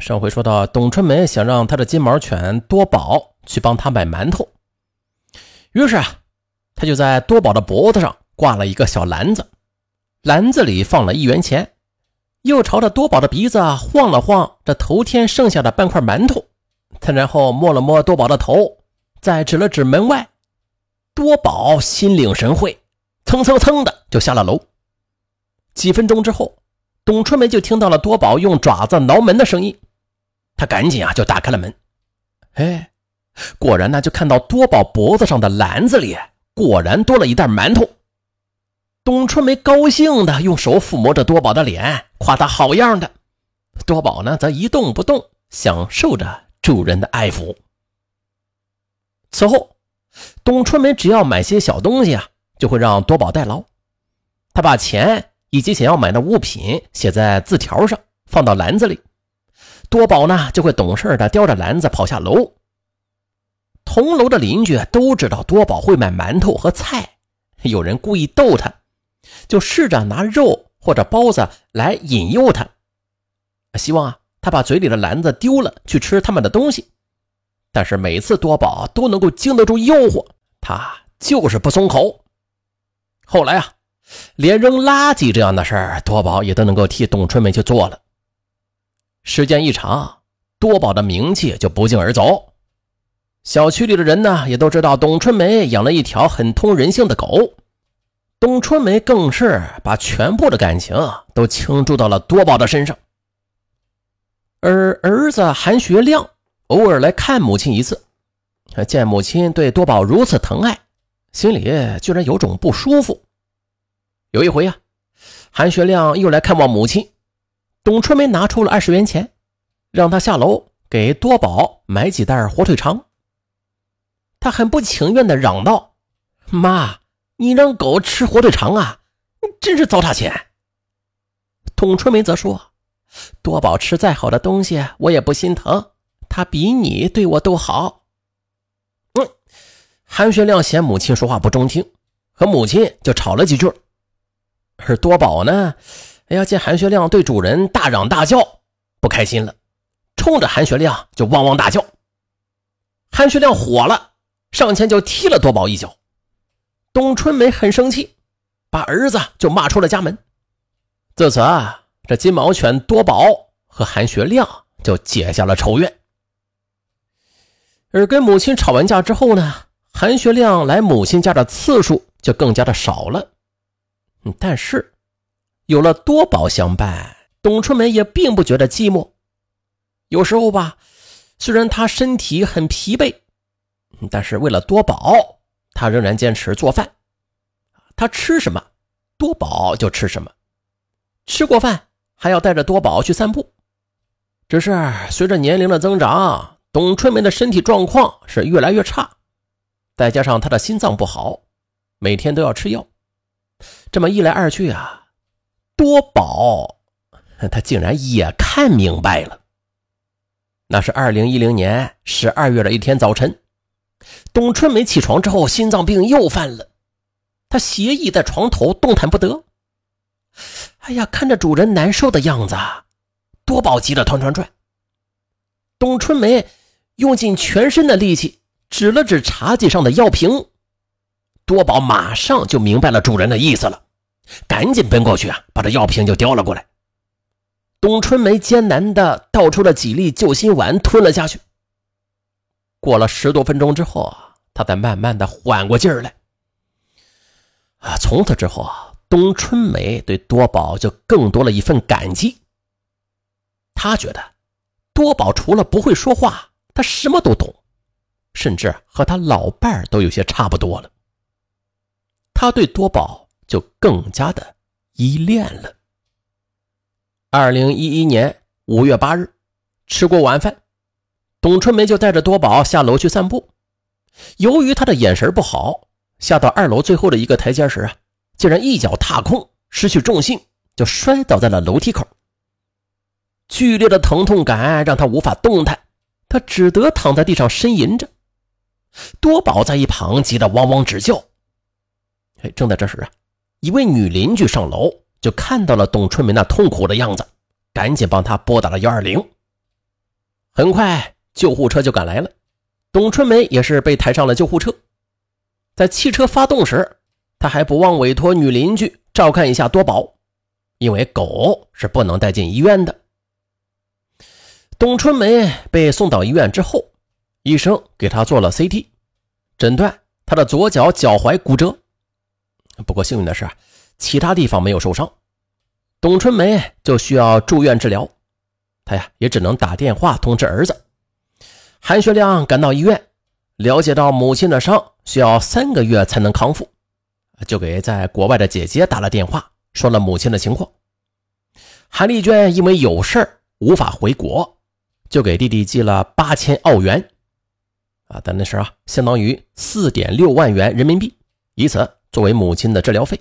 上回说到，董春梅想让她的金毛犬多宝去帮她买馒头，于是啊，她就在多宝的脖子上挂了一个小篮子，篮子里放了一元钱，又朝着多宝的鼻子晃了晃这头天剩下的半块馒头，他然后摸了摸多宝的头，再指了指门外，多宝心领神会，蹭蹭蹭的就下了楼。几分钟之后。董春梅就听到了多宝用爪子挠门的声音，她赶紧啊就打开了门，哎，果然呢就看到多宝脖子上的篮子里果然多了一袋馒头。董春梅高兴的用手抚摸着多宝的脸，夸他好样的。多宝呢则一动不动，享受着主人的爱抚。此后，董春梅只要买些小东西啊，就会让多宝代劳，他把钱。以及想要买的物品写在字条上，放到篮子里。多宝呢就会懂事的叼着篮子跑下楼。同楼的邻居都知道多宝会买馒头和菜，有人故意逗他，就试着拿肉或者包子来引诱他，希望啊他把嘴里的篮子丢了去吃他们的东西。但是每次多宝都能够经得住诱惑，他就是不松口。后来啊。连扔垃圾这样的事儿，多宝也都能够替董春梅去做了。时间一长，多宝的名气就不胫而走。小区里的人呢，也都知道董春梅养了一条很通人性的狗。董春梅更是把全部的感情都倾注到了多宝的身上。而儿子韩学亮偶尔来看母亲一次，见母亲对多宝如此疼爱，心里居然有种不舒服。有一回啊，韩学亮又来看望母亲，董春梅拿出了二十元钱，让他下楼给多宝买几袋火腿肠。他很不情愿地嚷道：“妈，你让狗吃火腿肠啊，真是糟蹋钱。”董春梅则说：“多宝吃再好的东西，我也不心疼，他比你对我都好。”嗯，韩学亮嫌母亲说话不中听，和母亲就吵了几句。而多宝呢？哎呀，见韩学亮对主人大嚷大叫，不开心了，冲着韩学亮就汪汪大叫。韩学亮火了，上前就踢了多宝一脚。董春梅很生气，把儿子就骂出了家门。自此啊，这金毛犬多宝和韩学亮就结下了仇怨。而跟母亲吵完架之后呢，韩学亮来母亲家的次数就更加的少了。但是，有了多宝相伴，董春梅也并不觉得寂寞。有时候吧，虽然她身体很疲惫，但是为了多宝，她仍然坚持做饭。她吃什么，多宝就吃什么。吃过饭还要带着多宝去散步。只是随着年龄的增长，董春梅的身体状况是越来越差，再加上她的心脏不好，每天都要吃药。这么一来二去啊，多宝他竟然也看明白了。那是二零一零年十二月的一天早晨，董春梅起床之后，心脏病又犯了，她斜倚在床头，动弹不得。哎呀，看着主人难受的样子，多宝急得团团转。董春梅用尽全身的力气，指了指茶几上的药瓶。多宝马上就明白了主人的意思了，赶紧奔过去啊，把这药瓶就叼了过来。董春梅艰难的倒出了几粒救心丸，吞了下去。过了十多分钟之后啊，她才慢慢的缓过劲儿来。啊，从此之后啊，董春梅对多宝就更多了一份感激。她觉得，多宝除了不会说话，他什么都懂，甚至和他老伴儿都有些差不多了。他对多宝就更加的依恋了。二零一一年五月八日，吃过晚饭，董春梅就带着多宝下楼去散步。由于她的眼神不好，下到二楼最后的一个台阶时啊，竟然一脚踏空，失去重心，就摔倒在了楼梯口。剧烈的疼痛感让她无法动弹，她只得躺在地上呻吟着。多宝在一旁急得汪汪直叫。哎，正在这时啊，一位女邻居上楼就看到了董春梅那痛苦的样子，赶紧帮她拨打了幺二零。很快救护车就赶来了，董春梅也是被抬上了救护车。在汽车发动时，他还不忘委托女邻居照看一下多宝，因为狗是不能带进医院的。董春梅被送到医院之后，医生给她做了 CT，诊断她的左脚脚踝骨折。不过幸运的是，其他地方没有受伤。董春梅就需要住院治疗，她呀也只能打电话通知儿子。韩学亮赶到医院。了解到母亲的伤需要三个月才能康复，就给在国外的姐姐打了电话，说了母亲的情况。韩丽娟因为有事无法回国，就给弟弟寄了八千澳元，啊，但那是啊，相当于四点六万元人民币，以此作为母亲的治疗费。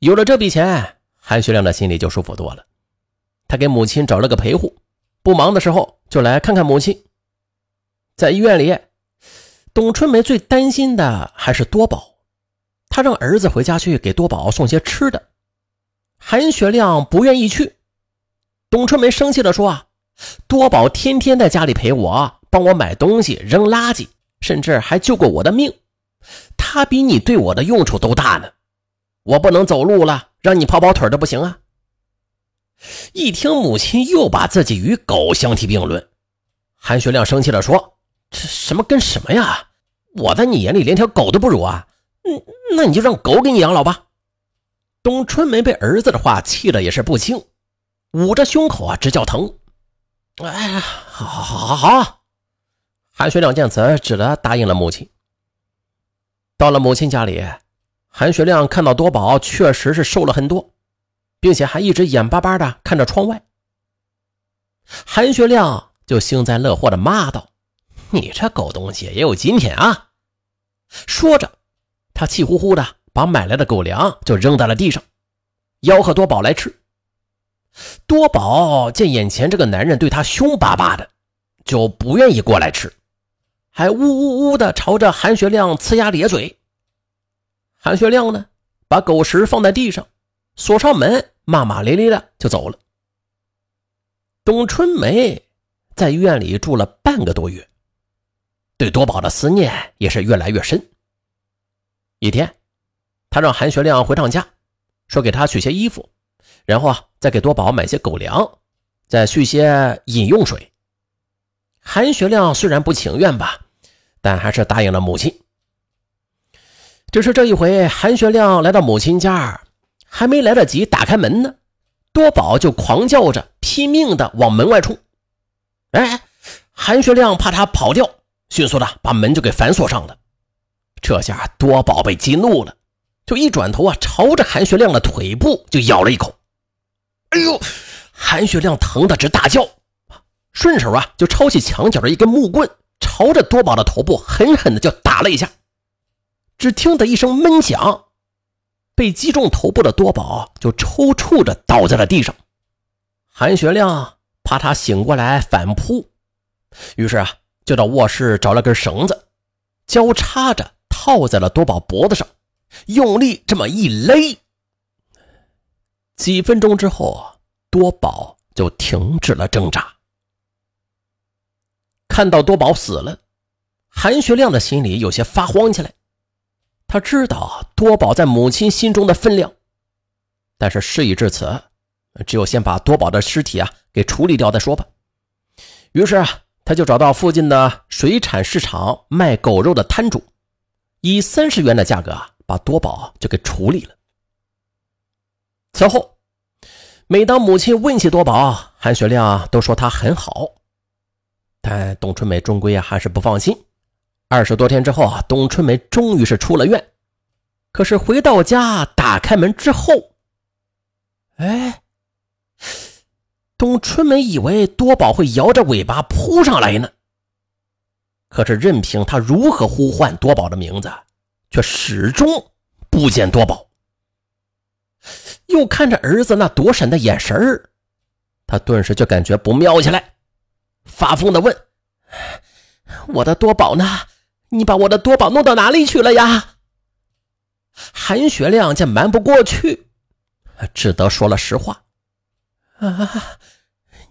有了这笔钱，韩学亮的心里就舒服多了。他给母亲找了个陪护，不忙的时候就来看看母亲。在医院里，董春梅最担心的还是多宝，她让儿子回家去给多宝送些吃的。韩学亮不愿意去，董春梅生气地说：“啊，多宝天天在家里陪我，帮我买东西、扔垃圾，甚至还救过我的命，他比你对我的用处都大呢。我不能走路了，让你跑跑腿的不行啊！”一听母亲又把自己与狗相提并论，韩学亮生气地说。这什么跟什么呀？我在你眼里连条狗都不如啊！嗯，那你就让狗给你养老吧。董春梅被儿子的话气得也是不轻，捂着胸口啊直叫疼。哎呀，好，好，好，好！韩学亮见此，只得答应了母亲。到了母亲家里，韩学亮看到多宝确实是瘦了很多，并且还一直眼巴巴的看着窗外。韩学亮就幸灾乐祸的骂道。你这狗东西也有今天啊！说着，他气呼呼的把买来的狗粮就扔在了地上，吆喝多宝来吃。多宝见眼前这个男人对他凶巴巴的，就不愿意过来吃，还呜呜呜的朝着韩学亮呲牙咧嘴。韩学亮呢，把狗食放在地上，锁上门，骂骂咧咧的就走了。董春梅在医院里住了半个多月。对多宝的思念也是越来越深。一天，他让韩学亮回趟家，说给他取些衣服，然后啊，再给多宝买些狗粮，再续些饮用水。韩学亮虽然不情愿吧，但还是答应了母亲。只是这一回，韩学亮来到母亲家，还没来得及打开门呢，多宝就狂叫着，拼命的往门外冲。哎，韩学亮怕他跑掉。迅速的把门就给反锁上了，这下多宝被激怒了，就一转头啊，朝着韩学亮的腿部就咬了一口。哎呦，韩学亮疼得直大叫，顺手啊就抄起墙角的一根木棍，朝着多宝的头部狠狠的就打了一下。只听得一声闷响，被击中头部的多宝就抽搐着倒在了地上。韩学亮怕他醒过来反扑，于是啊。就到卧室找了根绳子，交叉着套在了多宝脖子上，用力这么一勒。几分钟之后，多宝就停止了挣扎。看到多宝死了，韩学亮的心里有些发慌起来。他知道多宝在母亲心中的分量，但是事已至此，只有先把多宝的尸体啊给处理掉再说吧。于是啊。他就找到附近的水产市场卖狗肉的摊主，以三十元的价格把多宝就给处理了。此后，每当母亲问起多宝，韩学亮都说他很好，但董春梅终归啊还是不放心。二十多天之后啊，董春梅终于是出了院，可是回到家打开门之后，哎。董春梅以为多宝会摇着尾巴扑上来呢，可是任凭他如何呼唤多宝的名字，却始终不见多宝。又看着儿子那躲闪的眼神儿，他顿时就感觉不妙起来，发疯的问：“我的多宝呢？你把我的多宝弄到哪里去了呀？”韩学亮见瞒不过去，只得说了实话。啊，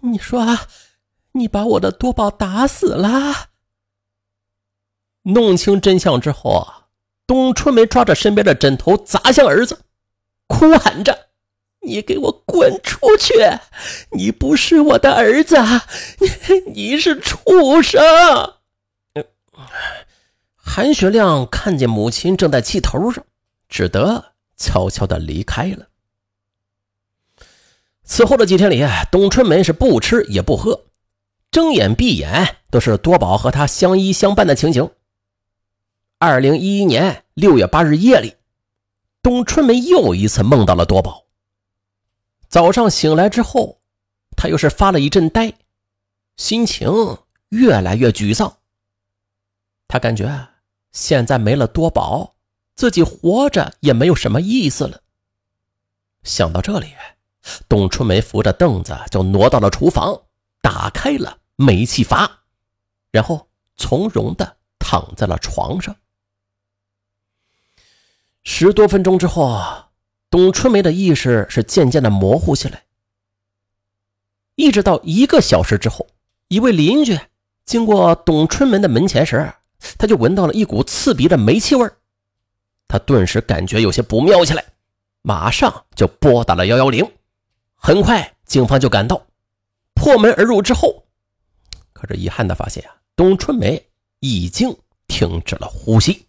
你说，你把我的多宝打死了。弄清真相之后啊，冬春梅抓着身边的枕头砸向儿子，哭喊着：“你给我滚出去！你不是我的儿子，你你是畜生！”韩学亮看见母亲正在气头上，只得悄悄的离开了。此后的几天里，董春梅是不吃也不喝，睁眼闭眼都是多宝和她相依相伴的情形。二零一一年六月八日夜里，董春梅又一次梦到了多宝。早上醒来之后，他又是发了一阵呆，心情越来越沮丧。他感觉现在没了多宝，自己活着也没有什么意思了。想到这里，董春梅扶着凳子就挪到了厨房，打开了煤气阀，然后从容的躺在了床上。十多分钟之后，董春梅的意识是渐渐的模糊起来。一直到一个小时之后，一位邻居经过董春梅的门前时，他就闻到了一股刺鼻的煤气味他顿时感觉有些不妙起来，马上就拨打了幺幺零。很快，警方就赶到，破门而入之后，可是遗憾的发现啊，董春梅已经停止了呼吸。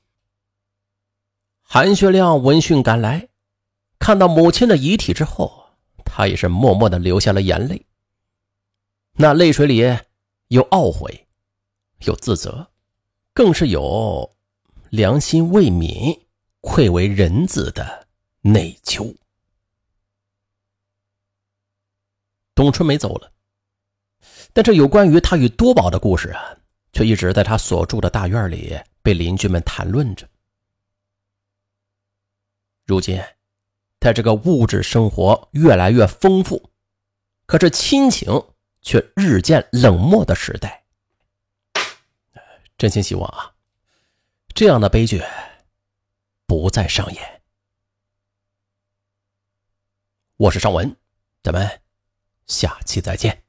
韩学亮闻讯赶来，看到母亲的遗体之后，他也是默默的流下了眼泪。那泪水里有懊悔，有自责，更是有良心未泯、愧为人子的内疚。董春梅走了，但这有关于他与多宝的故事啊，却一直在他所住的大院里被邻居们谈论着。如今，在这个物质生活越来越丰富，可是亲情却日渐冷漠的时代，真心希望啊，这样的悲剧不再上演。我是尚文，咱们下期再见。